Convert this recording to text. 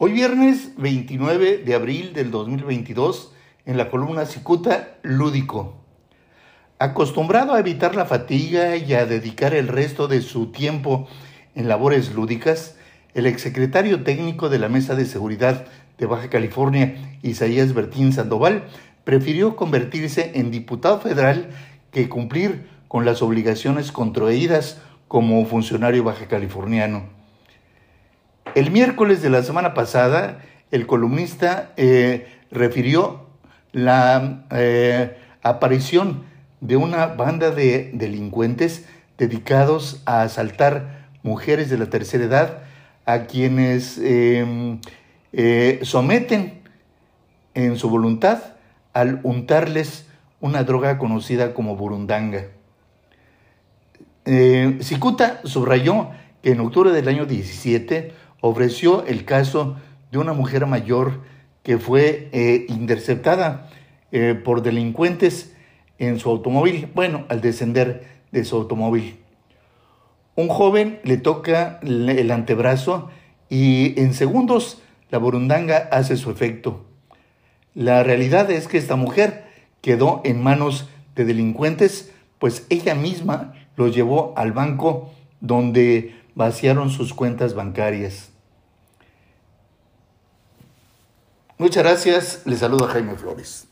Hoy viernes 29 de abril del 2022, en la columna Cicuta Lúdico. Acostumbrado a evitar la fatiga y a dedicar el resto de su tiempo en labores lúdicas, el exsecretario técnico de la Mesa de Seguridad de Baja California, Isaías Bertín Sandoval, prefirió convertirse en diputado federal que cumplir con las obligaciones contraídas como funcionario baja californiano. El miércoles de la semana pasada, el columnista eh, refirió la eh, aparición de una banda de delincuentes dedicados a asaltar mujeres de la tercera edad a quienes em, eh, someten en su voluntad al untarles una droga conocida como burundanga. Cicuta subrayó que en octubre del año 17 ofreció el caso de una mujer mayor que fue eh, interceptada eh, por delincuentes en su automóvil, bueno, al descender de su automóvil. Un joven le toca el antebrazo y en segundos la burundanga hace su efecto. La realidad es que esta mujer quedó en manos de delincuentes, pues ella misma lo llevó al banco donde vaciaron sus cuentas bancarias. Muchas gracias, les saluda Jaime Flores.